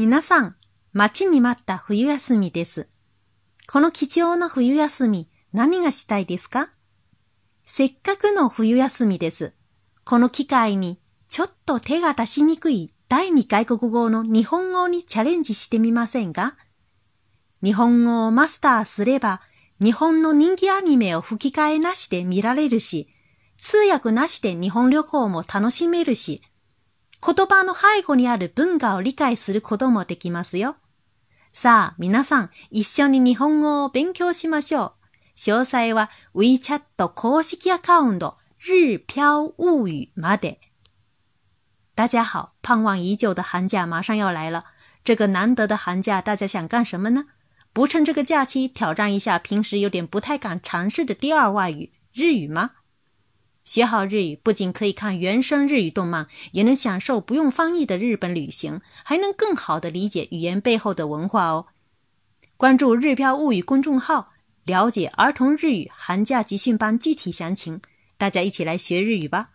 皆さん、待ちに待った冬休みです。この貴重な冬休み、何がしたいですか？せっかくの冬休みです。この機会に、ちょっと手が出しにくい第二外国語の日本語にチャレンジしてみませんか？日本語をマスターすれば、日本の人気アニメを吹き替えなしで見られるし、通訳なしで日本旅行も楽しめるし、言葉の背後にある文化を理解することもできますよ。さあ、皆さん、一緒に日本語を勉強しましょう。詳細は WeChat 公式アカウント、日飘物语まで。大家好，盼望已久的寒假马上要来了。这个难得的寒假，大家想干什么呢？不趁这个假期挑战一下平时有点不太敢尝试的第二外语日语吗？学好日语不仅可以看原声日语动漫，也能享受不用翻译的日本旅行，还能更好的理解语言背后的文化哦。关注“日飘物语”公众号，了解儿童日语寒假集训班具体详情。大家一起来学日语吧！